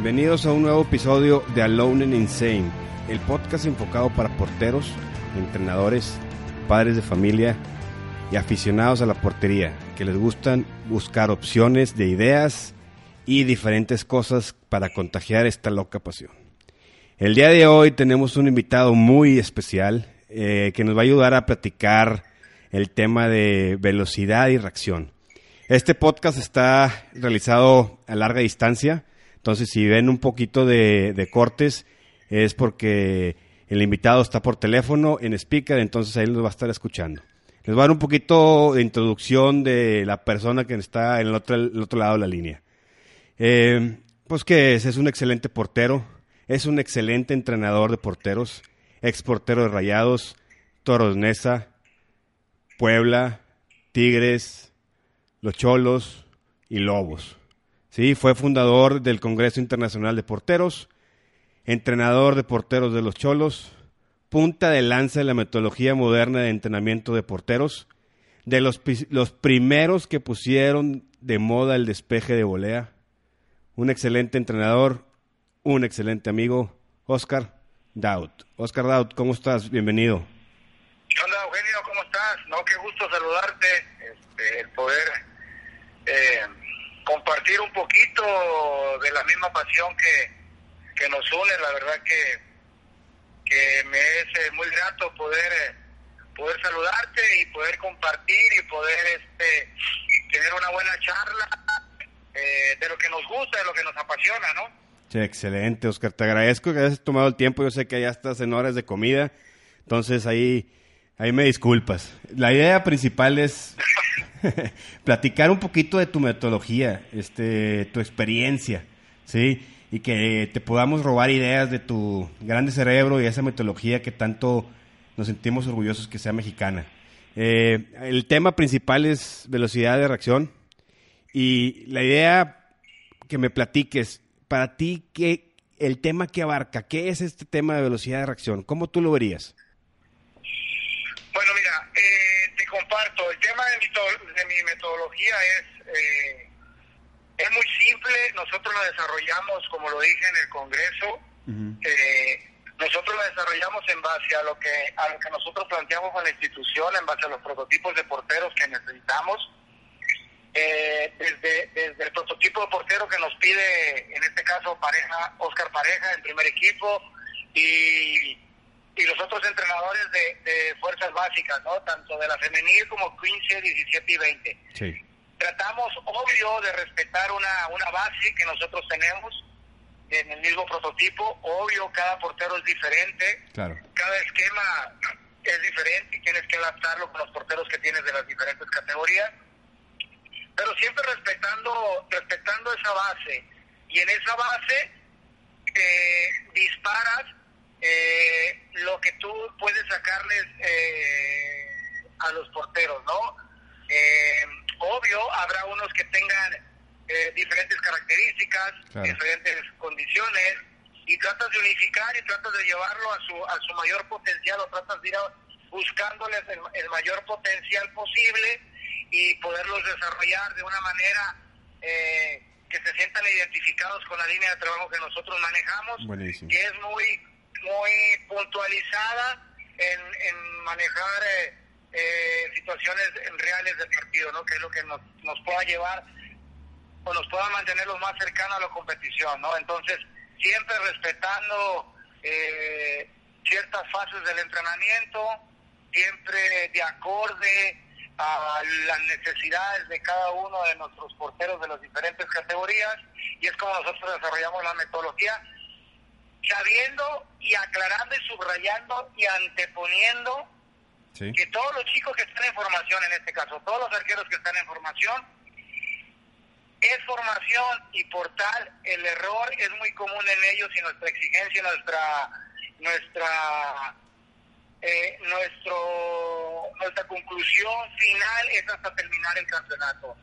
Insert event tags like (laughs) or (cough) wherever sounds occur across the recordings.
Bienvenidos a un nuevo episodio de Alone and Insane, el podcast enfocado para porteros, entrenadores, padres de familia y aficionados a la portería, que les gustan buscar opciones de ideas y diferentes cosas para contagiar esta loca pasión. El día de hoy tenemos un invitado muy especial eh, que nos va a ayudar a platicar el tema de velocidad y reacción. Este podcast está realizado a larga distancia, entonces si ven un poquito de, cortes es porque el invitado está por teléfono en speaker, entonces ahí nos va a estar escuchando. Les voy a dar un poquito de introducción de la persona que está en el otro, el otro lado de la línea. Eh, pues que es, es un excelente portero, es un excelente entrenador de porteros, ex portero de Rayados, Toros Nesa, Puebla, Tigres, Los Cholos y Lobos. Sí, fue fundador del Congreso Internacional de Porteros, entrenador de porteros de los Cholos, punta de lanza de la metodología moderna de entrenamiento de porteros, de los, los primeros que pusieron de moda el despeje de volea, un excelente entrenador, un excelente amigo, Oscar Daut. Oscar Daut, ¿cómo estás? Bienvenido. ¿Qué onda, Eugenio? ¿Cómo estás? No, qué gusto saludarte, este, el poder eh, compartir un poquito de la misma pasión que, que nos une, la verdad que que me es eh, muy grato poder eh, poder saludarte y poder compartir y poder este tener una buena charla eh, de lo que nos gusta, de lo que nos apasiona, ¿no? Sí, excelente, Oscar. Te agradezco que hayas tomado el tiempo. Yo sé que ya estás en horas de comida, entonces ahí, ahí me disculpas. La idea principal es (laughs) platicar un poquito de tu metodología, este, tu experiencia, ¿sí? y que te podamos robar ideas de tu grande cerebro y esa metodología que tanto nos sentimos orgullosos que sea mexicana. Eh, el tema principal es velocidad de reacción y la idea que me platiques, para ti, ¿qué, el tema que abarca, ¿qué es este tema de velocidad de reacción? ¿Cómo tú lo verías? Bueno, mira, eh, te comparto, el tema de mi, de mi metodología es... Eh, es muy simple, nosotros lo desarrollamos, como lo dije en el Congreso, eh, nosotros lo desarrollamos en base a lo que a lo que nosotros planteamos con la institución, en base a los prototipos de porteros que necesitamos. Eh, desde, desde el prototipo de portero que nos pide, en este caso, pareja Oscar Pareja en primer equipo y, y los otros entrenadores de, de fuerzas básicas, ¿no? tanto de la femenil como 15, 17 y 20. Sí tratamos, obvio, de respetar una, una base que nosotros tenemos en el mismo prototipo. Obvio, cada portero es diferente. Cada esquema es diferente y tienes que adaptarlo con los porteros que tienes de las diferentes categorías. Pero siempre respetando, respetando esa base. Y en esa base eh, disparas eh, lo que tú puedes sacarles eh, a los porteros, ¿no? Eh, obvio, habrá unos que tengan eh, diferentes características, diferentes condiciones, y tratas de unificar y tratas de llevarlo a su, a su mayor potencial, o tratas de ir buscándoles el, mayor potencial posible y poderlos desarrollar de una manera eh, que se sientan identificados con la línea de trabajo que nosotros manejamos, que es muy, muy puntualizada en, en manejar... Eh, eh, situaciones reales del partido, ¿no? Que es lo que nos, nos pueda llevar o nos pueda mantener los más cercanos a la competición, ¿no? Entonces, siempre respetando eh, ciertas fases del entrenamiento, siempre de acorde a las necesidades de cada uno de nuestros porteros de las diferentes categorías y es como nosotros desarrollamos la metodología sabiendo y aclarando y subrayando y anteponiendo que todos los chicos que están en formación, en este caso, todos los arqueros que están en formación, es formación y por tal el error es muy común en ellos y nuestra exigencia, nuestra nuestra eh, nuestro nuestra conclusión final es hasta terminar el campeonato.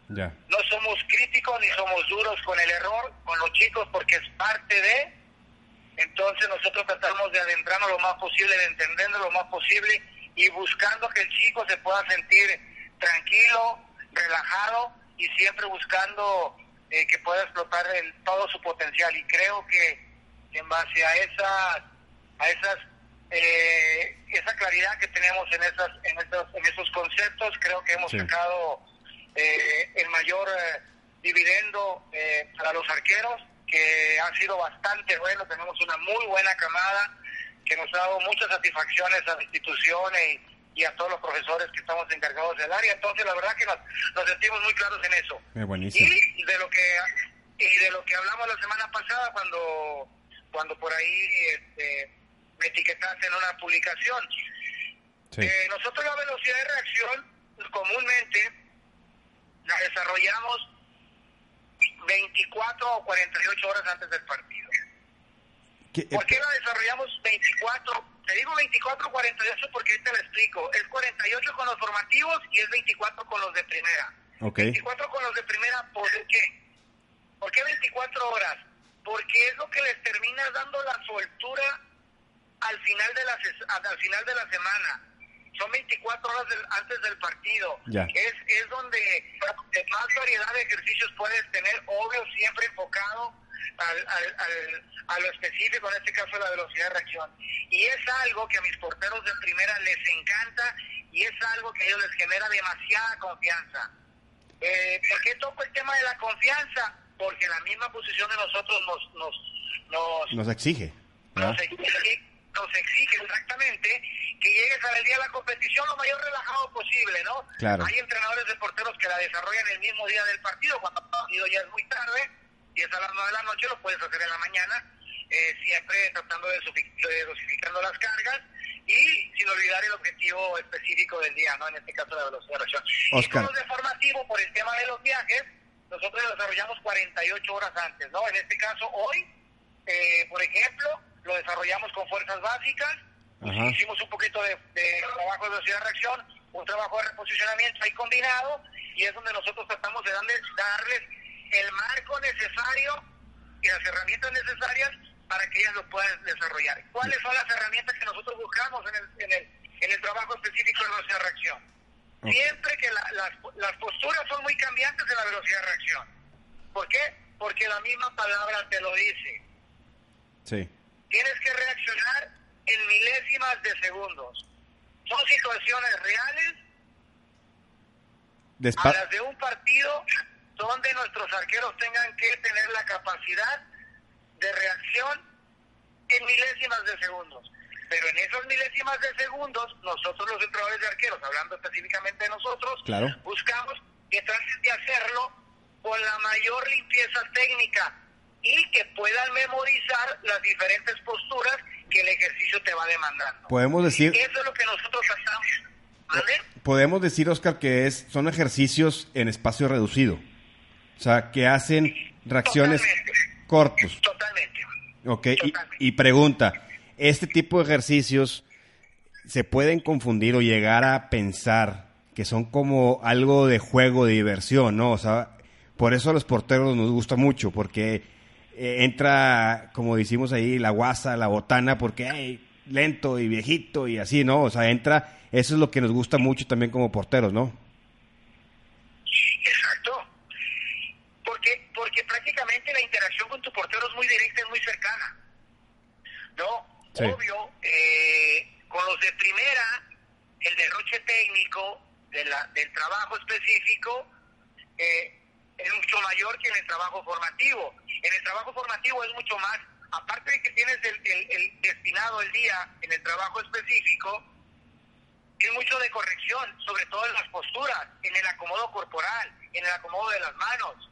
No somos críticos ni somos duros con el error, con los chicos, porque es parte de. Entonces nosotros tratamos de adentrarnos lo más posible, de entenderlo lo más posible y buscando que el chico se pueda sentir tranquilo, relajado y siempre buscando eh, que pueda explotar el, todo su potencial. Y creo que en base a esas, a esas eh, esa claridad que tenemos en esas en esos, en esos conceptos creo que hemos sacado eh, el mayor dividendo para los arqueros que ha sido bastante bueno tenemos una muy buena camada que nos ha dado muchas satisfacciones a la institución y, a todos los profesores que estamos encargados del área. Entonces, la verdad que nos, sentimos muy claros en eso. y de lo que y de lo que hablamos la semana pasada cuando cuando por ahí este, me etiquetaste en una publicación. Eh, nosotros la velocidad de reacción comúnmente la desarrollamos 24 o 48 horas antes del partido. ¿Por qué la desarrollamos 24? Te digo 24 48 porque te lo explico. Es 48 con los formativos y es 24 con los de primera. 24 con los de primera, ¿por qué? ¿Por qué 24 horas? Porque es lo que les termina dando la soltura al final de la, al final de la semana. Son 24 horas antes del partido. Es, es donde más variedad de ejercicios puedes tener, obvio, siempre enfocado al, al, a lo específico, en este caso la velocidad de reacción. Y es algo que a mis porteros de primera les encanta y es algo que a ellos les genera demasiada confianza. Eh, ¿Por qué toco el tema de la confianza? Porque la misma posición de nosotros nos... Nos, nos, exige. Nos exige, nos exige exactamente que llegues al día de la competición lo mayor relajado posible, ¿no? Hay entrenadores de porteros que la desarrollan el mismo día del partido, cuando el partido ya es muy tarde, y es a las 9 de la noche, lo puedes hacer en la mañana, eh, siempre tratando de, de dosificando las cargas y sin olvidar el objetivo específico del día, ¿no? En este caso la velocidad de reacción. Y con los de formativo, por el tema de los viajes, nosotros lo desarrollamos 48 horas antes, ¿no? En este caso, hoy, eh, por ejemplo, lo desarrollamos con fuerzas básicas, hicimos un poquito de, trabajo de velocidad de reacción, un trabajo de reposicionamiento ahí combinado, y es donde nosotros tratamos de darles, darles el marco necesario y las herramientas necesarias para que ellas lo puedan desarrollar. ¿Cuáles son las herramientas que nosotros buscamos en el, en el, en el trabajo específico de velocidad de reacción? Siempre que las, las posturas son muy cambiantes en la velocidad de reacción. ¿Por qué? Porque la misma palabra te lo dice. Sí. Tienes que reaccionar en de segundos. Son situaciones reales a las de un partido donde nuestros arqueros tengan que tener la capacidad de reacción en milésimas de segundos. Pero en esos milésimas de segundos, nosotros los entrenadores de arqueros, hablando específicamente de nosotros, buscamos que traten de hacerlo con la mayor limpieza técnica y que puedan memorizar las diferentes posturas que el ejercicio te va demandando. Podemos decir... Eso es lo que nosotros hacemos. Podemos decir, Oscar, que es son ejercicios en espacio reducido. O sea, que hacen reacciones cortos. Totalmente. Ok, Y, pregunta, ¿este tipo de ejercicios se pueden confundir o llegar a pensar que son como algo de juego, de diversión, ¿no? O sea, por eso a los porteros nos gusta mucho, porque eh, entra, como decimos ahí, la guasa, la botana, porque hay lento y viejito y así, ¿no? O sea, entra, eso es lo que nos gusta mucho también como porteros, ¿no? porque prácticamente la interacción con tu portero es muy directa, es muy cercana. ¿No? Obvio, eh, con los de primera, el derroche técnico de la, del trabajo específico eh, es mucho mayor que en el trabajo formativo. En el trabajo formativo es mucho más, aparte de que tienes el, el destinado el día en el trabajo específico, es mucho de corrección, sobre todo en las posturas, en el acomodo corporal, en el acomodo de las manos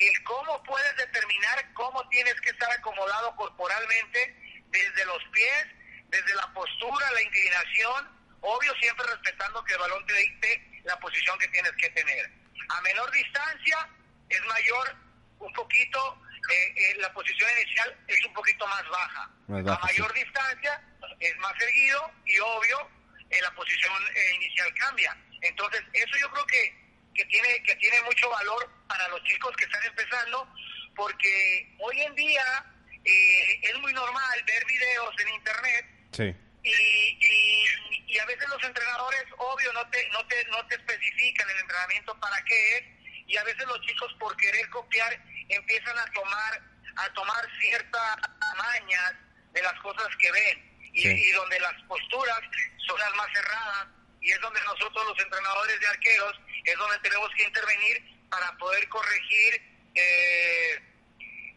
el cómo puedes determinar cómo tienes que estar acomodado corporalmente desde los pies, desde la postura, la inclinación, Obvio, siempre respetando que el balón te dicte la posición que tienes que tener. A menor distancia es mayor un poquito, eh, eh, la posición inicial es un poquito más baja. a mayor distancia es más erguido y obvio eh, la posición inicial cambia. Entonces, eso yo creo que, que, tiene, que tiene mucho valor para los chicos que están empezando, porque hoy en día es muy normal ver videos en internet sí. Y, y, a veces los entrenadores, obvio, no te, no, te, no te especifican el entrenamiento para qué es, y a veces los chicos por querer copiar empiezan a tomar a tomar ciertas mañas de las cosas que ven y, donde las posturas son las más cerradas y es donde nosotros los entrenadores de arqueros es donde tenemos que intervenir para poder corregir eh,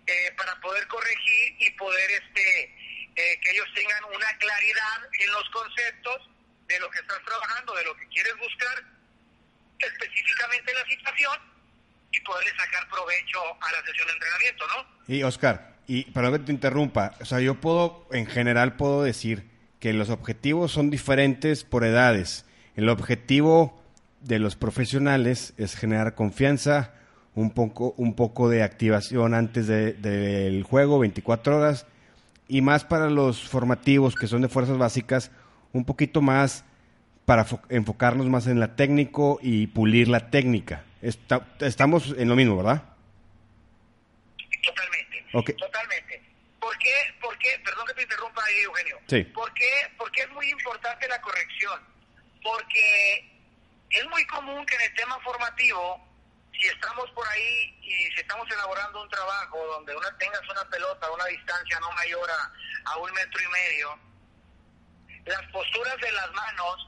eh, para poder corregir y poder este eh, que ellos tengan una claridad en los conceptos de lo que estás trabajando de lo que quieres buscar específicamente en la situación y poderle sacar provecho a la sesión de entrenamiento, ¿no? Y Oscar, y para que te interrumpa, o sea, yo puedo, en general puedo decir que los objetivos son diferentes por edades. El objetivo de los profesionales es generar confianza, un poco, un poco de activación antes del juego, 24 horas, y más para los formativos que son de fuerzas básicas, un poquito más para enfocarnos más en la técnico y pulir la técnica estamos en lo mismo, ¿verdad? Totalmente. Totalmente. ¿Por qué, ¿Por qué? Perdón que te interrumpa ahí, Eugenio. Sí. ¿Por qué, porque es muy importante la corrección? Porque es muy común que en el tema formativo, si estamos por ahí y si estamos elaborando un trabajo donde una tengas una pelota a una distancia no mayor a, a un metro y medio, las posturas de las manos,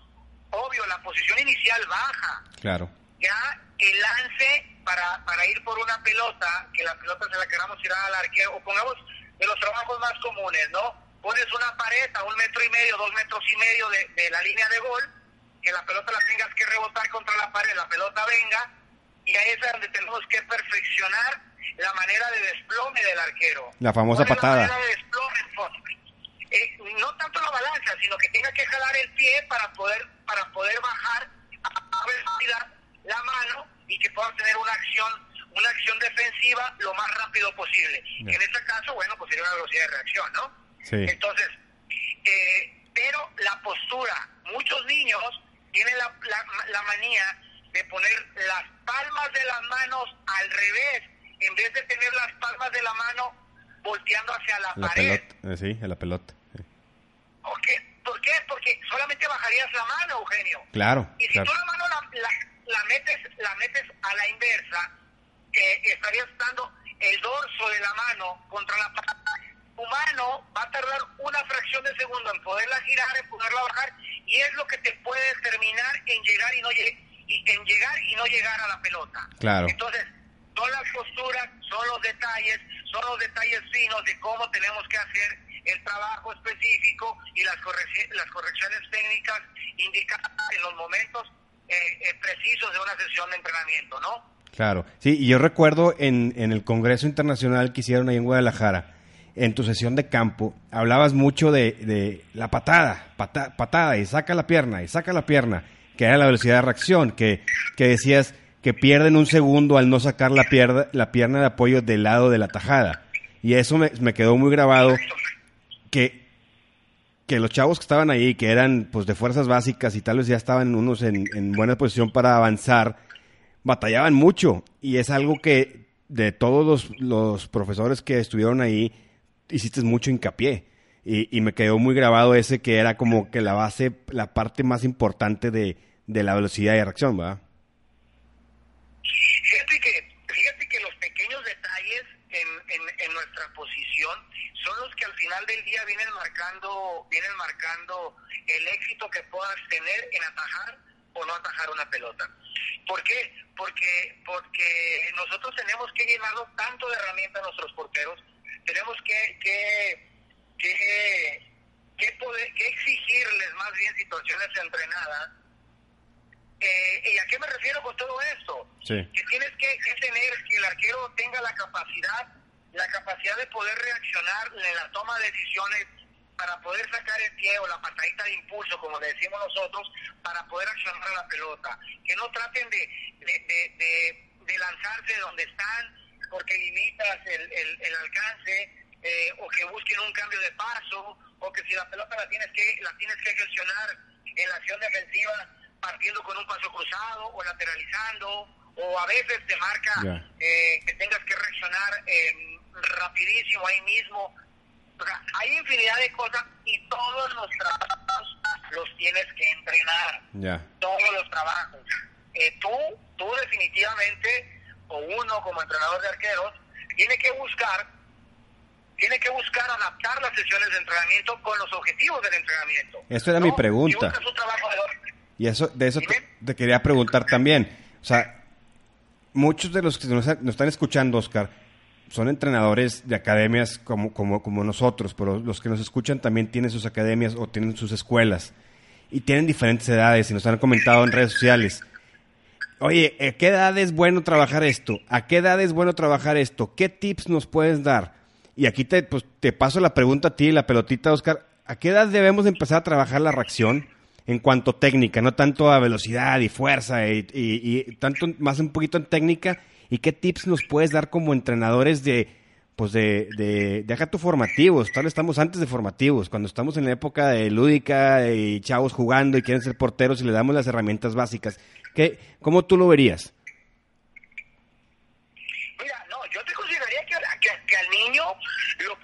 obvio, la posición inicial baja. Claro. Ya el lance para, para ir por una pelota, que la pelota se la queramos tirar al arquero, o pongamos de los trabajos más comunes, ¿no? Pones una pared a un metro y medio, dos metros y medio de, de la línea de gol, que la pelota la tengas que rebotar contra la pared, la pelota venga, y ahí es donde tenemos que perfeccionar la manera de desplome del arquero. La famosa patada. La de desplome? Eh, no tanto la balanza, sino que tenga que jalar el pie para poder para poder bajar a velocidad la mano y que puedan tener una acción una acción defensiva lo más rápido posible. En este caso, bueno, pues sería una velocidad de reacción, ¿no? Sí. Entonces, eh, pero la postura, muchos niños tienen la, la, manía de poner las palmas de las manos al revés, en vez de tener las palmas de la mano volteando hacia la, pared. Pelota, eh, sí, a la pelota. ¿Por qué? Porque solamente bajarías la mano, Eugenio. Claro. Y si tú la mano la, la metes, la metes a la inversa, que estarías dando el dorso de la mano contra la pata. Tu mano va a tardar una fracción de segundo en poderla girar, en poderla bajar, y es lo que te puede terminar en llegar y no y en llegar y no llegar a la pelota. Claro. Entonces, son las posturas, son los detalles, son los detalles finos de cómo tenemos que hacer el trabajo específico y las, las correcciones técnicas indicadas en los momentos eh, eh, precisos de una sesión de entrenamiento, ¿no? Claro, sí, y yo recuerdo en, en el Congreso Internacional que hicieron ahí en Guadalajara, en tu sesión de campo, hablabas mucho de, de la patada, patada, y saca la pierna, y saca la pierna, que era la velocidad de reacción, que, que decías que pierden un segundo al no sacar la, pierna, la pierna de apoyo del lado de la tajada. Y eso me, me quedó muy grabado, que que los chavos que estaban ahí, que eran pues de fuerzas básicas y tal vez ya estaban unos en, en buena posición para avanzar, batallaban mucho. Y es algo que de todos los, los profesores que estuvieron ahí, hiciste mucho hincapié. Y, me quedó muy grabado ese que era como que la base, la parte más importante de, de la velocidad de reacción, ¿verdad? Fíjate que, fíjate que los pequeños detalles en, en, en nuestra posición son los que al final del día vienen marcando, vienen marcando el éxito que puedas tener en atajar o no atajar una pelota. ¿Por qué? Porque, porque nosotros tenemos que llenarlo tanto de herramientas a nuestros porteros, tenemos que, que, que, que, poder, que exigirles más bien situaciones entrenadas. Eh, ¿Y a qué me refiero con todo esto? Que tienes que, que tener que el arquero tenga la capacidad la capacidad de poder reaccionar en la toma de decisiones para poder sacar el pie o la patadita de impulso, como le decimos nosotros, para poder accionar la pelota. Que no traten de, de, de, lanzarse de donde están porque limitas el, el, alcance eh, o que busquen un cambio de paso o que si la pelota la tienes que la tienes que gestionar en la acción defensiva partiendo con un paso cruzado o lateralizando o a veces te marca eh, que tengas que reaccionar eh, rapidísimo ahí mismo hay infinidad de cosas y todos los trabajos los tienes que entrenar. Todos los trabajos. Eh, tú, tú definitivamente, o uno como entrenador de arqueros, tiene que buscar, tiene que buscar adaptar las sesiones de entrenamiento con los objetivos del entrenamiamiento. Eso era mi pregunta. Y eso, de eso te, quería preguntar también. O sea, muchos de los que nos, nos están escuchando, Oscar, son entrenadores de academias como, como, como nosotros, pero los que nos escuchan también tienen sus academias o tienen sus escuelas y tienen diferentes edades y nos han comentado en redes sociales. Oye, ¿a qué edad es bueno trabajar esto? ¿A qué edad es bueno trabajar esto? ¿Qué tips nos puedes dar? Y aquí te, pues, te paso la pregunta a ti, la pelotita, Oscar. ¿A qué edad debemos empezar a trabajar la reacción en cuanto técnica? No tanto a velocidad y fuerza y, y tanto más un poquito en técnica ¿Y qué tips nos puedes dar como entrenadores de, pues de, de, de acá tu formativos? Tal estamos antes de formativos, cuando estamos en la época de lúdica y chavos jugando y quieren ser porteros y le damos las herramientas básicas. ¿Qué, ¿Cómo tú lo verías? Mira, no, yo te consideraría que, que, al niño lo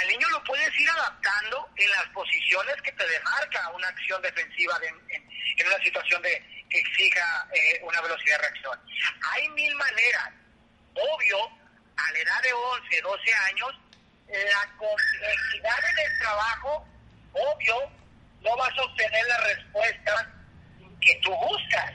al niño lo puedes ir adaptando en las posiciones que te demarca una acción defensiva en una situación de, que exija eh, una velocidad de reacción. Hay mil maneras. Obvio, a la edad de 11, 12 años, la complejidad en el trabajo, obvio, no vas a obtener la respuesta que tú buscas.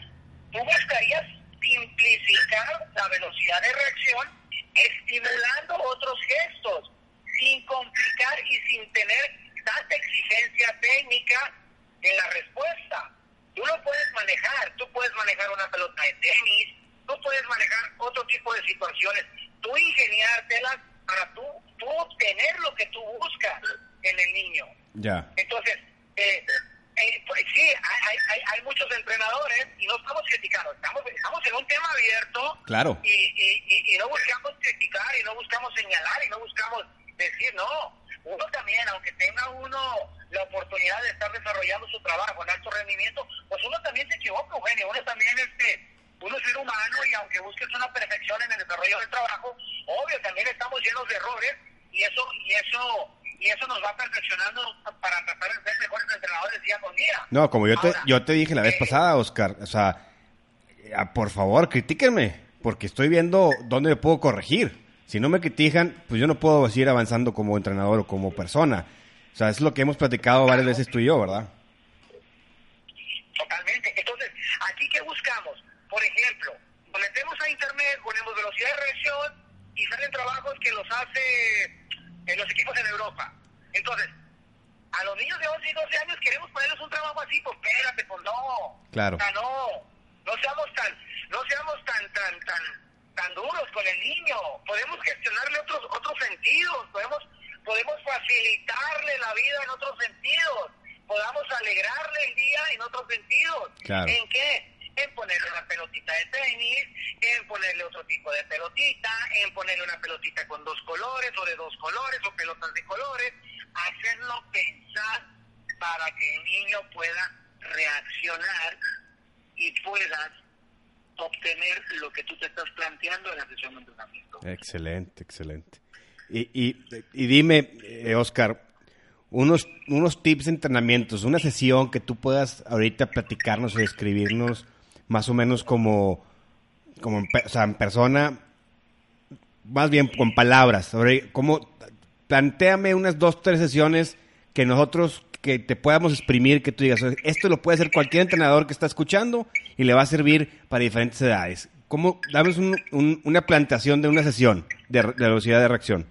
Tú buscarías simplificar la velocidad de reacción estimulando otros gestos, sin complicar y sin tener tanta exigencia técnica en la respuesta. Tú lo puedes manejar, tú puedes manejar una pelota de tenis, tú puedes manejar otro tipo de situaciones, tú ingeniártelas para tú, tú obtener lo que tú buscas en el niño. Ya. Entonces, eh, eh, pues sí, hay, hay, hay, muchos entrenadores y no estamos criticando, estamos, estamos en un tema abierto claro. y, y, y no buscamos criticar y no buscamos señalar y no buscamos decir, no, uno también, aunque tenga uno la oportunidad de estar desarrollando su trabajo en alto rendimiento, pues uno también se equivoca, Eugenio, uno también este, uno es ser humano y aunque busques una perfección en el desarrollo del trabajo, obvio también estamos llenos de errores y eso, y eso, y eso nos va perfeccionando para tratar de ser mejores entrenadores día con día. No, como yo te, yo te dije la vez eh, pasada, Oscar, o sea, por favor, critíquenme, porque estoy viendo dónde me puedo corregir. Si no me critican, pues yo no puedo seguir avanzando como entrenador o como persona. O sea, es lo que hemos platicado varias veces tú y yo, ¿verdad? Totalmente. Entonces, ¿aquí qué buscamos? Por ejemplo, metemos a internet, ponemos velocidad de reacción y salen trabajos que los hace en los equipos en Europa. Entonces, a los niños de 11 y 12 años queremos ponerles un trabajo así, pues espérate, pues no. Claro. O sea, no, no seamos tan, no seamos tan, tan, tan, tan duros con el niño. Podemos gestionarle otros, otros sentidos, podemos podemos facilitarle la vida en otros sentidos, podamos alegrarle el día en otros sentidos. ¿En qué? En ponerle una pelotita de tenis, en ponerle otro tipo de pelotita, en ponerle una pelotita con dos colores o de dos colores o pelotas de colores, hacerlo pensar para que el niño pueda reaccionar y puedas obtener lo que tú te estás planteando en la sesión de entrenamiento. Excelente, excelente. Y, y, dime, eh, Oscar, unos, unos tips de entrenamientos, una sesión que tú puedas ahorita platicarnos o describirnos más o menos como, como en persona, más bien con palabras. Sobre cómo, planteame unas dos, tres sesiones que nosotros que te podamos exprimir, que tú digas, esto lo puede hacer cualquier entrenador que está escuchando y le va a servir para diferentes edades. ¿Cómo, dame un, una planteación de una sesión de, velocidad de reacción?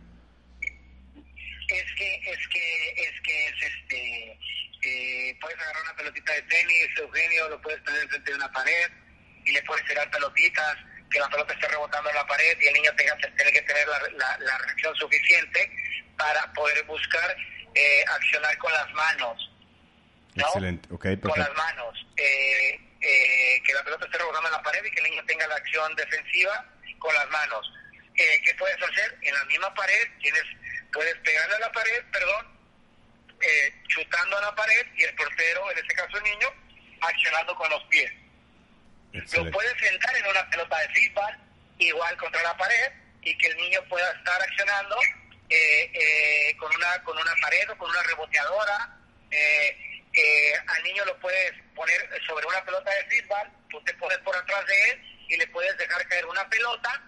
es que es que es que es este eh, puedes agarrar una pelotita de tenis Eugenio lo puedes tener enfrente de una pared y le puedes tirar pelotitas que la pelota esté rebotando en la pared y el niño tenga tiene que tener la, la, reacción suficiente para poder buscar eh, accionar con las manos. Excelente, ok, Con las manos. Eh, eh, que la pelota esté rebotando en la pared y que el niño tenga la acción defensiva con las manos. ¿Qué puedes hacer? En la misma pared tienes, puedes pegarle a la pared, perdón, chutando a la pared y el portero, en este caso el niño, accionando con los pies. Lo puedes sentar en una pelota de feedback, igual contra la pared, y que el niño pueda estar accionando eh, eh, con una con una pared o con una reboteadora. Eh, al niño lo puedes poner sobre una pelota de feedback, tú te pones por atrás de él y le puedes dejar caer una pelota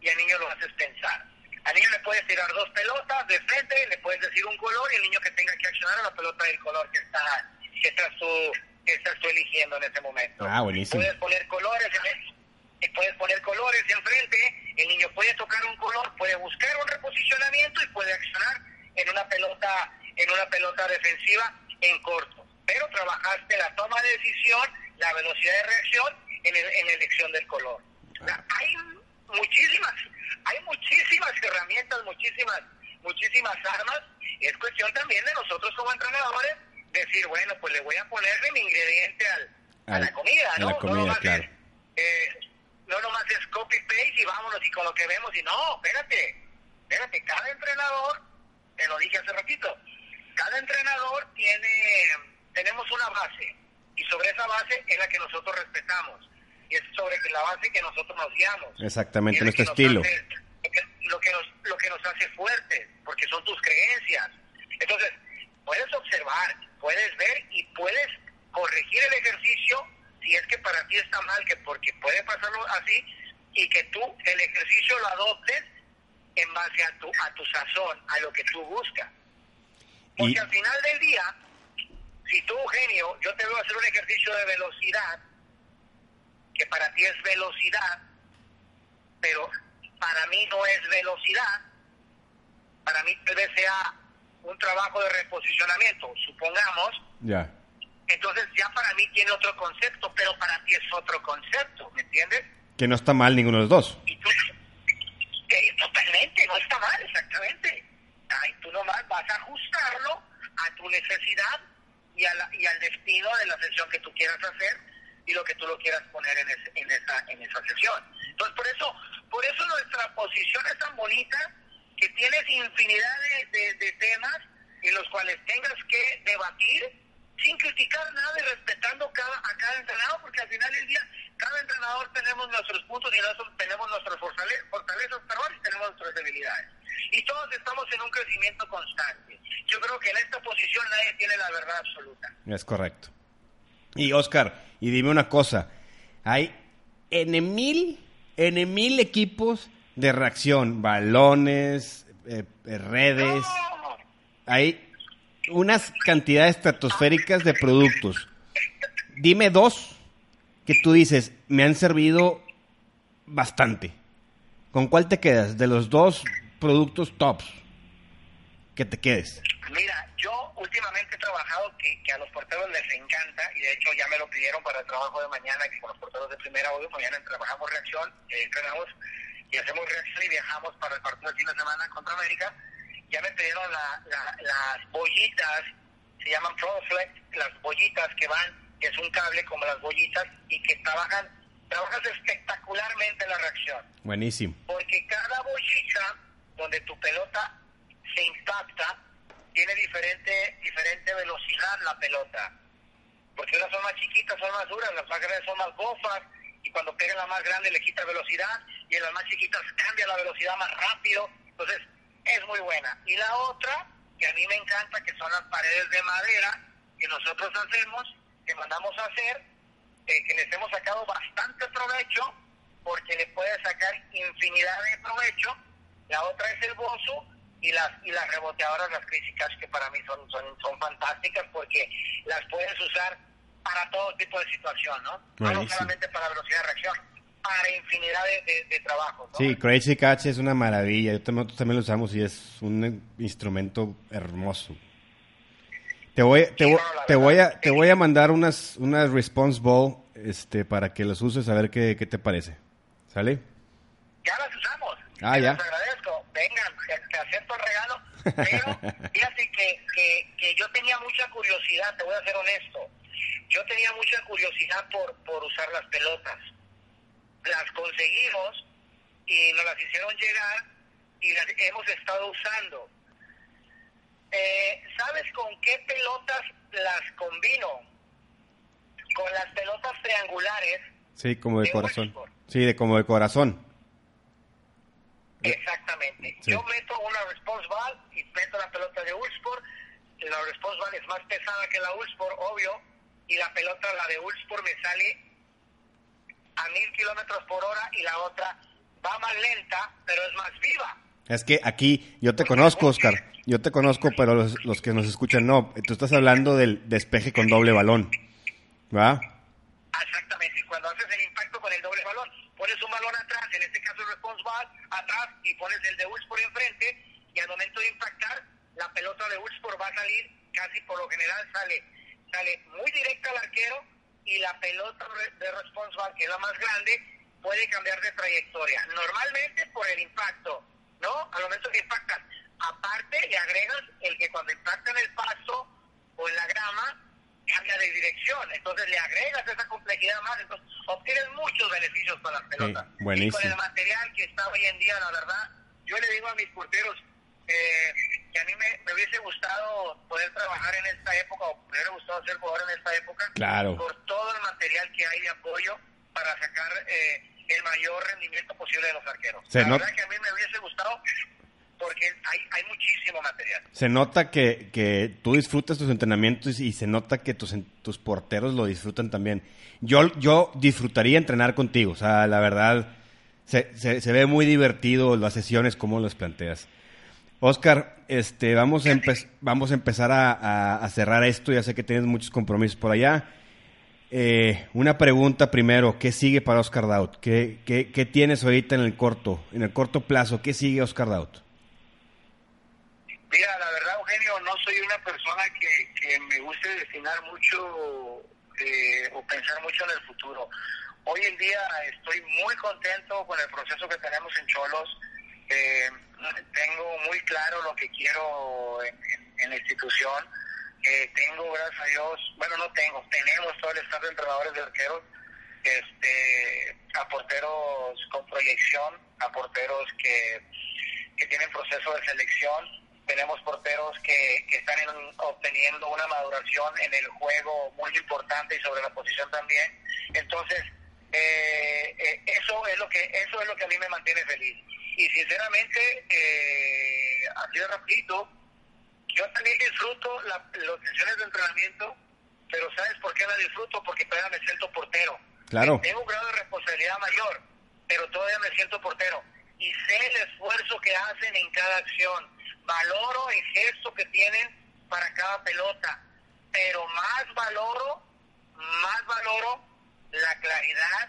y al niño lo haces pensar. Al niño le puedes tirar dos pelotas de frente, le puedes decir un color y el niño que tenga que accionar a la pelota del color que está que estás tú, que estás tú eligiendo en ese momento. Ah, buenísimo. Puedes poner colores puedes poner colores enfrente, el niño puede tocar un color, puede buscar un reposicionamiento y puede accionar en una pelota, en una pelota defensiva en corto. Pero trabajaste la toma de decisión, la velocidad de reacción en, en la elección del color. hay muchísimas, hay muchísimas herramientas, muchísimas, muchísimas armas. Es cuestión también de nosotros como entrenadores decir, bueno, pues le voy a ponerle mi ingrediente al, a la comida, ¿no? la comida, claro. eh, no nomás es copy-paste y vámonos y con lo que vemos y no, espérate, espérate, cada entrenador, te lo dije hace ratito, cada entrenador tiene, tenemos una base y sobre esa base es la que nosotros respetamos y es sobre la base que nosotros nos guiamos. Exactamente, nuestro estilo. lo, que nos, lo que nos hace fuertes, porque son tus creencias. Entonces, puedes observar, puedes ver y puedes corregir el ejercicio si es que para ti está mal, que porque puede pasarlo así, y que tú el ejercicio lo adoptes en base a tu, a tu sazón, a lo que tú buscas. Porque al final del día, si tú, genio, yo te veo hacer un ejercicio de velocidad, que para ti es velocidad, pero para mí no es velocidad, para mí tal vez sea un trabajo de reposicionamiento, supongamos, ya entonces ya para mí tiene otro concepto, pero para ti es otro concepto, ¿me entiendes? Que no está mal ninguno de los dos. Y tú, que totalmente, no está mal, exactamente. Ay, tú nomás vas a ajustarlo a tu necesidad y, a y al destino de la sesión que tú quieras hacer y lo que tú lo quieras poner en, en, esa, en esa sesión. Entonces, por eso, por eso nuestra posición es tan bonita que tienes infinidad de, de temas en los cuales tengas que debatir sin criticar nada y respetando cada, a cada entrenador, porque al final del día cada entrenador tenemos nuestros puntos y nosotros tenemos nuestras fortalezas, fortalezas y tenemos nuestras debilidades. Y todos estamos en un crecimiento constante. Yo creo que en esta posición nadie tiene la verdad absoluta. Es correcto. Y Oscar, y dime una cosa, hay en mil, en mil equipos de reacción, balones, eh, eh, redes, hay unas cantidades estratosféricas de productos. Dime dos que tú dices, me han servido bastante. ¿Con cuál te quedas? De los dos productos tops que te quedes. Mira, yo últimamente he trabajado que, a los porteros les encanta y de hecho ya me lo pidieron para el trabajo de mañana que con los porteros de primera hoy mañana trabajamos reacción, eh, entrenamos y hacemos reacción y viajamos para el partido de fin de semana contra América ya me pidieron las bollitas, se llaman ProFlex, las bollitas que van, que es un cable como las bollitas y que trabajan, trabajas espectacularmente la reacción. Buenísimo. Porque cada bollita donde tu pelota se impacta tiene diferente, diferente velocidad la pelota. Porque unas son más chiquitas, son más duras, las más grandes son más bofas, y cuando pega la más grande le quita velocidad, y en las más chiquitas cambia la velocidad más rápido. Entonces, es muy buena. Y la otra, que a mí me encanta, que son las paredes de madera que nosotros hacemos, que mandamos a hacer, eh, que les hemos sacado bastante provecho, porque le puedes sacar infinidad de provecho. La otra es el bozo y las y las reboteadoras, las críticas que para mí son, son, son fantásticas porque las puedes usar para todo tipo de situación, ¿no? No solamente para velocidad de reacción para infinidad de, trabajos. Sí, Crazy Catch es una maravilla. Yo también, nosotros también lo usamos y es un instrumento hermoso. Te voy, te, te voy a, te voy a mandar unas, unas response ball, este, para que los uses a ver qué, qué te parece. ¿Sale? Ya las usamos, Ah, ya. Les agradezco. Vengan, te acepto el regalo. Pero (laughs) fíjate que, que, que yo tenía mucha curiosidad, te voy a ser honesto. Yo tenía mucha curiosidad por, por usar las pelotas. Las conseguimos y nos las hicieron llegar y las hemos estado usando. Eh, ¿Sabes con qué pelotas las combino? Con las pelotas triangulares. Sí, como de, corazón. Sí, de como de corazón. Exactamente. Yo meto una response ball y meto la pelota de Ulsport. La response ball es más pesada que la Ulsport, obvio, y la pelota, la de Ulsport, me sale a mil kilómetros por hora y la otra va más lenta, pero es más viva. Es que aquí yo te conozco, Oscar. Yo te conozco, pero los, que nos escuchan no. Tú estás hablando del despeje con doble balón. ¿Va? Exactamente. Cuando haces el impacto con el doble balón, pones un balón atrás, en este caso el response ball, atrás, y pones el de Ulsport enfrente, y al momento de impactar, la pelota de Ulsport va a salir, casi por lo general sale, sale muy directa al arquero, y la pelota de response ball, que es la más grande, puede cambiar de trayectoria. Normalmente por el impacto ¿no? Al momento que impactan. Aparte, le agregas el que cuando impacta en el pasto o en la grama, cambia de dirección. Entonces le agregas esa complejidad más. Entonces obtienes muchos beneficios con las pelotas. y con el material que está hoy en día, la verdad, yo le digo a mis porteros eh, que a mí me, hubiese gustado poder trabajar en esta época o me hubiera gustado ser jugador en esta época. Claro. Por todo el material que hay de apoyo para sacar. Eh, el mayor rendimiento posible de los arqueros. la verdad que a mí me hubiese gustado porque hay, hay muchísimo material. Se nota que, que tú disfrutas tus entrenamientos y se nota que tus, tus porteros lo disfrutan también. Yo, yo disfrutaría entrenar contigo, o sea, la verdad, se, se, ve muy divertido las sesiones, como las planteas. Oscar, este, vamos, a vamos a empezar a, a cerrar esto, ya sé que tienes muchos compromisos por allá. Eh, una pregunta primero, ¿qué sigue para Oscar Daut? ¿Qué, ¿Qué, tienes ahorita en el corto, en el corto plazo? ¿Qué sigue Oscar Daut? Mira, la verdad, Eugenio, no soy una persona que, que me guste destinar mucho eh, o pensar mucho en el futuro. Hoy en día estoy muy contento con el proceso que tenemos en Cholos. Eh, tengo muy claro lo que quiero en la institución eh, tengo, gracias a Dios, bueno, no tengo, tenemos todo el staff de entrenadores de arqueros, este, a porteros con proyección, a porteros que, que tienen proceso de selección, tenemos porteros que, que están obteniendo una maduración en el juego muy importante y sobre la posición también. Entonces, eh, eh, eso es lo que eso es lo que a mí me mantiene feliz. Y sinceramente, eh, así de rapidito, yo también disfruto las sesiones de entrenamiento, pero ¿sabes por qué la disfruto? Porque todavía me siento portero. Claro. Tengo un grado de responsabilidad mayor, pero todavía me siento portero. Y sé el esfuerzo que hacen en cada acción. Valoro el gesto que tienen para cada pelota, pero más valoro, más valoro la claridad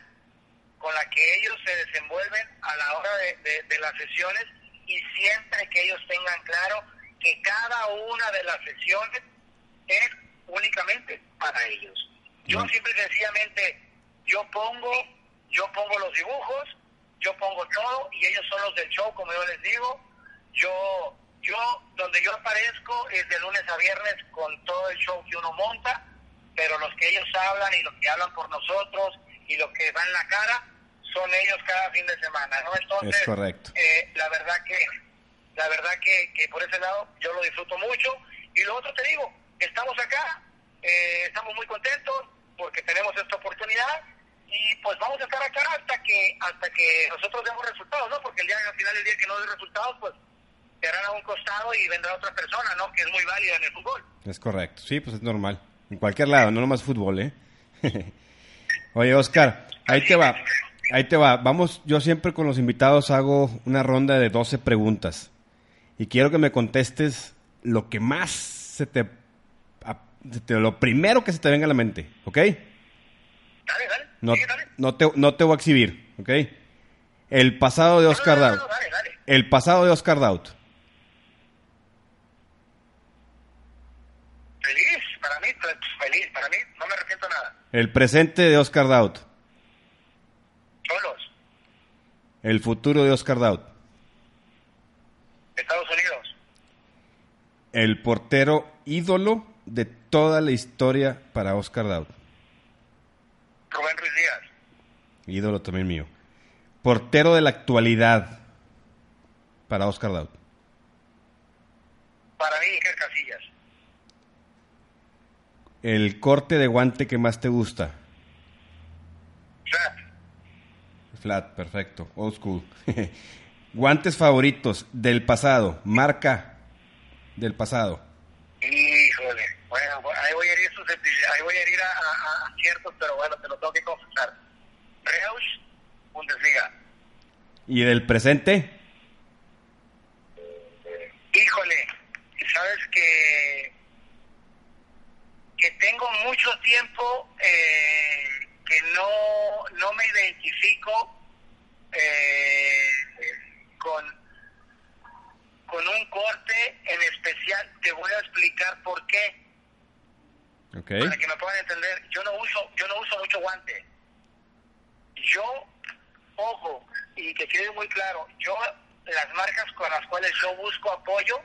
con la que ellos se desenvuelven a la hora de, de las sesiones y siempre que ellos tengan claro que cada una de las sesiones es únicamente para ellos. Yo simple y sencillamente, yo pongo, yo pongo los dibujos, yo pongo todo y ellos son los del show, como yo les digo. Yo, yo, donde yo aparezco es de lunes a viernes con todo el show que uno monta, pero los que ellos hablan y los que hablan por nosotros y los que dan la cara son ellos cada fin de semana, ¿no? Entonces, es correcto. Eh, la verdad que la verdad que, que por ese lado yo lo disfruto mucho. Y lo otro te digo, estamos acá, eh, estamos muy contentos porque tenemos esta oportunidad y pues vamos a estar acá hasta que hasta que nosotros demos resultados, ¿no? Porque el día al final del día que no dé resultados, pues harán a un costado y vendrá otra persona, ¿no? Que es muy válida en el fútbol. Es correcto, sí, pues es normal. En cualquier lado, no nomás fútbol, ¿eh? (laughs) Oye, Oscar, ahí te va. Ahí te va. Vamos, yo siempre con los invitados hago una ronda de 12 preguntas y quiero que me contestes lo que más se te, lo primero que se te venga a la mente, ¿ok? Dale, dale. No, no, te, no te voy a exhibir, ¿ok? El pasado de Oscar Daut. El pasado de Oscar Daut. Feliz, para mí, feliz, para mí, no me arrepiento nada. El presente de Oscar Daut. el futuro de Oscar Daud? Estados Unidos. El portero ídolo de toda la historia para Oscar Daud. Rubén Ruiz Díaz. Ídolo también mío. Portero de la actualidad para Oscar Daud. Para mí, Iker Casillas. El corte de guante que más te gusta. Flat, perfecto. Old school. (laughs) Guantes favoritos del pasado. Marca del pasado. Híjole. Bueno, ahí voy a ir, ahí voy a, ir a, ciertos, pero bueno, te lo tengo que confesar. Reus, Bundesliga. ¿Y del presente? Híjole, sabes que que tengo mucho tiempo eh, que no, no me identifico eh, con, con un corte en especial. Te voy a explicar por qué. Para que me puedan entender, yo no uso, yo no uso mucho guante. Yo, ojo, y que quede muy claro, yo las marcas con las cuales yo busco apoyo,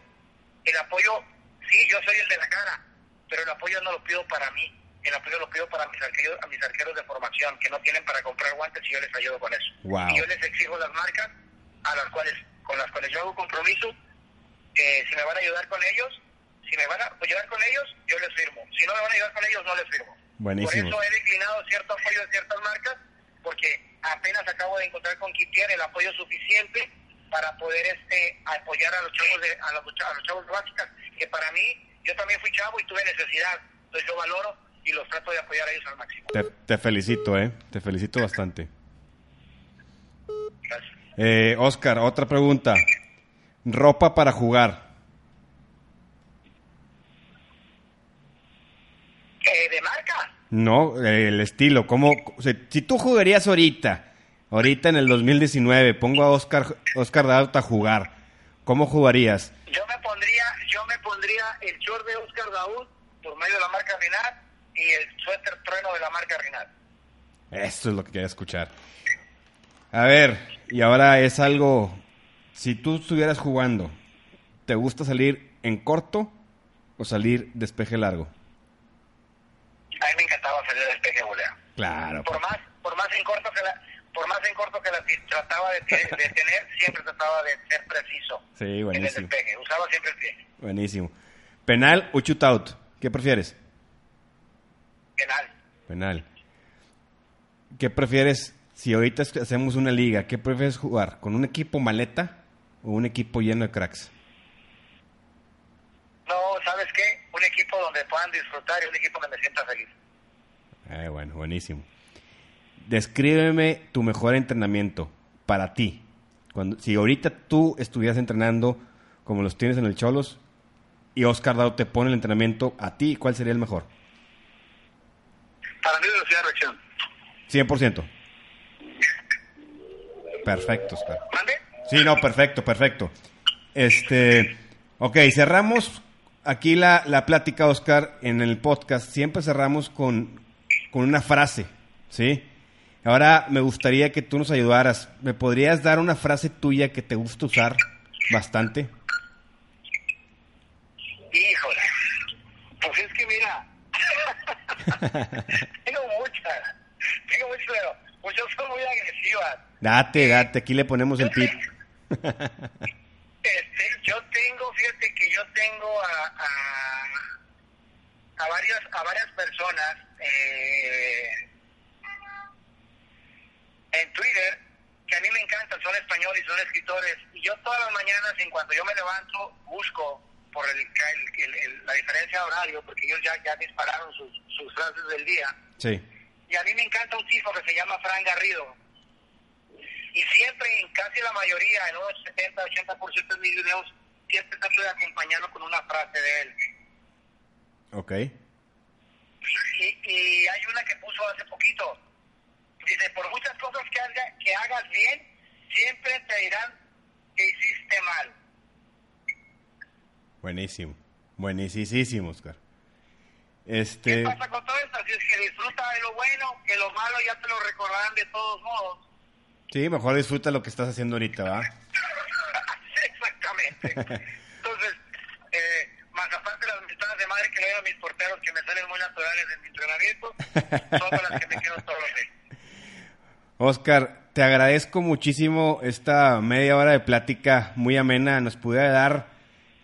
el apoyo, sí, yo soy el de la cara, pero el apoyo no lo pido para mí, el apoyo lo pido para mis arqueros, a mis arqueros de formación, que no tienen para comprar guantes y yo les ayudo con eso. Y yo les exijo las marcas a las cuales, con las cuales yo hago compromiso, que si me van a ayudar con ellos, si me van a ayudar con ellos, yo les firmo. Si no me van a ayudar con ellos, no les firmo. Buenísimo. Por eso he declinado cierto apoyo de ciertas marcas, porque apenas acabo de encontrar con tiene el apoyo suficiente para poder este apoyar a los chavos de, a los, a los chavos básicas, que para mí yo también fui chavo y tuve necesidad, entonces yo valoro y los trato de apoyar a ellos al máximo. Te, felicito, ¿eh? Te felicito bastante. Gracias. Eh, Oscar, otra pregunta. Ropa para jugar. Eh, ¿De marca? No, el estilo. ¿Cómo, si tú jugarías ahorita, ahorita en el 2019, pongo a Oscar, Oscar a jugar, ¿cómo jugarías? Yo me pondría, yo me pondría el short de Oscar Daud por medio de la marca Rinat y el suéter trueno de la marca. Eso es lo que quería escuchar. A ver, y ahora es algo, si tú estuvieras jugando, ¿te gusta salir en corto o salir despeje largo? A mí me encantaba salir despeje volea. Claro. Por más, por más en corto que la, por más en corto que la trataba de, tener, siempre trataba de ser preciso. Sí, buenísimo. En el despeje, usaba siempre el pie. Buenísimo. ¿Penal o shootout? ¿Qué prefieres? Penal. Penal. ¿Qué prefieres si ahorita hacemos una liga? ¿Qué prefieres jugar? ¿Con un equipo maleta o un equipo lleno de cracks? No, ¿sabes qué? Un equipo donde puedan disfrutar y un equipo donde me sienta feliz. Eh, bueno, buenísimo. Descríbeme tu mejor entrenamiento para ti. Cuando, si ahorita tú estuvieras entrenando como los tienes en el Cholos y Oscar Dado te pone el entrenamiento a ti, ¿cuál sería el mejor? Para mí velocidad de reacción. 100%. Perfecto, Oscar. ¿Mande? Sí, no, perfecto, perfecto. Este, ok, cerramos aquí la, la plática, Oscar, en el podcast. Siempre cerramos con, con una frase, ¿sí? Ahora me gustaría que tú nos ayudaras. ¿Me podrías dar una frase tuya que te gusta usar bastante? Híjole. Pues es que mira. (laughs) tengo muchas. Tengo muchas, pero muchas son muy agresivas. Date, date. Aquí le ponemos el tip. (laughs) este, yo tengo, fíjate que yo tengo a, a, a varias, a varias personas. Eh, en Twitter, que a mí me encantan, son españoles, son escritores, y yo todas las mañanas, en cuanto yo me levanto, busco por el, la diferencia de horario, porque ellos ya, ya dispararon sus, sus frases del día. Sí. Y a mí me encanta un tipo que se llama Fran Garrido. Y siempre, en casi la mayoría, en unos 70, 80% de mis videos, siempre trato de acompañarlo con una frase de él. Ok. Y, y hay una que puso hace poquito, Dice, por muchas cosas que, que hagas bien, siempre te dirán que hiciste mal. Buenísimo, buenísimo, Oscar. Este... ¿Qué pasa con todo esto? Si es que disfruta de lo bueno, que lo malo ya te lo recordarán de todos modos. Sí, mejor disfruta lo que estás haciendo ahorita, ¿va? (laughs) Exactamente. Entonces, eh, más que le digo a mis porteros que me salen muy naturales en mi entrenamiento, son las que me quedo todos los días. Oscar, te agradezco muchísimo esta media hora de plática muy amena. Nos pudiera dar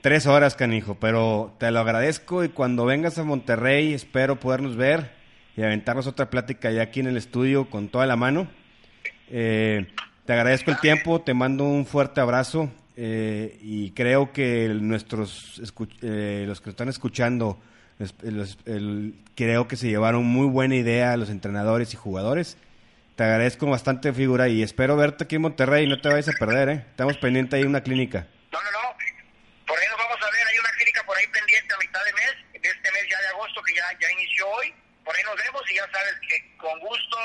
tres horas, canijo, pero te lo agradezco y cuando vengas a Monterrey espero podernos ver y aventarnos otra plática ya aquí en el estudio con toda la mano. Eh, te agradezco el tiempo, te mando un fuerte abrazo eh, y creo que nuestros eh, los que están escuchando creo que se llevaron muy buena idea los entrenadores y jugadores. Te agradezco bastante figura y espero verte aquí en Monterrey, no te vayas a perder, ¿eh? Estamos pendientes ahí de una clínica. No, no, no. Por ahí nos vamos a ver, hay una clínica por ahí pendiente a mitad de mes, de este mes ya de agosto que ya, ya inició hoy. Por ahí nos vemos y ya sabes que con gusto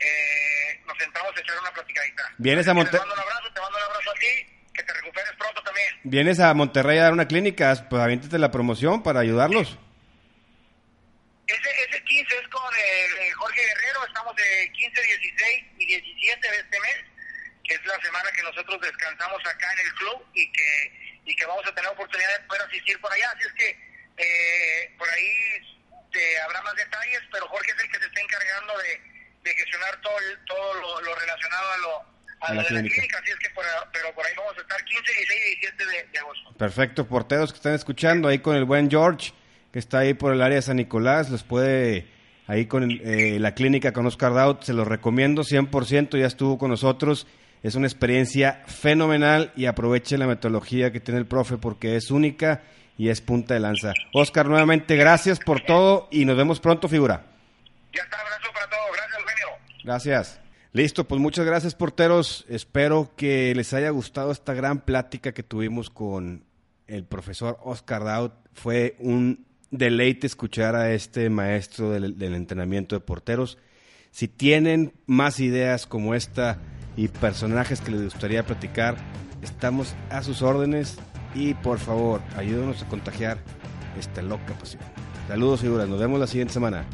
eh, nos sentamos a echar una platicadita. Vienes a Monterrey. Te mando un abrazo, te mando un abrazo a ti, que te recuperes pronto también. Vienes a Monterrey a dar una clínica, pues aviéntate la promoción para ayudarlos. Ese, ese 15 es con eh, Jorge Guerrero, estamos de 15, 16 y 17 de este mes, que es la semana que nosotros descansamos acá en el club y que y que vamos a tener oportunidad de poder asistir por allá. Así es que eh, por ahí te habrá más detalles, pero Jorge es el que se está encargando de, de gestionar todo, todo lo, relacionado a lo, a, la, clínica. así es que por, pero por ahí vamos a estar 15, 16 y 17 de, agosto. Perfecto, porteros que están escuchando ahí con el buen George, que está ahí por el área de San Nicolás, los puede ahí con eh, la clínica con Oscar Daut, se los recomiendo 100%, ya estuvo con nosotros. Es una experiencia fenomenal y aproveche la metodología que tiene el profe porque es única y es punta de lanza. Oscar, nuevamente gracias por todo y nos vemos pronto, figura. Ya está, abrazo para todos. Gracias, Eugenio. Gracias. Listo, pues muchas gracias, porteros. Espero que les haya gustado esta gran plática que tuvimos con el profesor Oscar Daut. Fue un deleite escuchar a este maestro del, del entrenamiento de porteros. Si tienen más ideas como esta y personajes que les gustaría platicar, estamos a sus órdenes y por favor, ayúdenos a contagiar esta loca pasión. Saludos, figuras. Nos vemos la siguiente semana.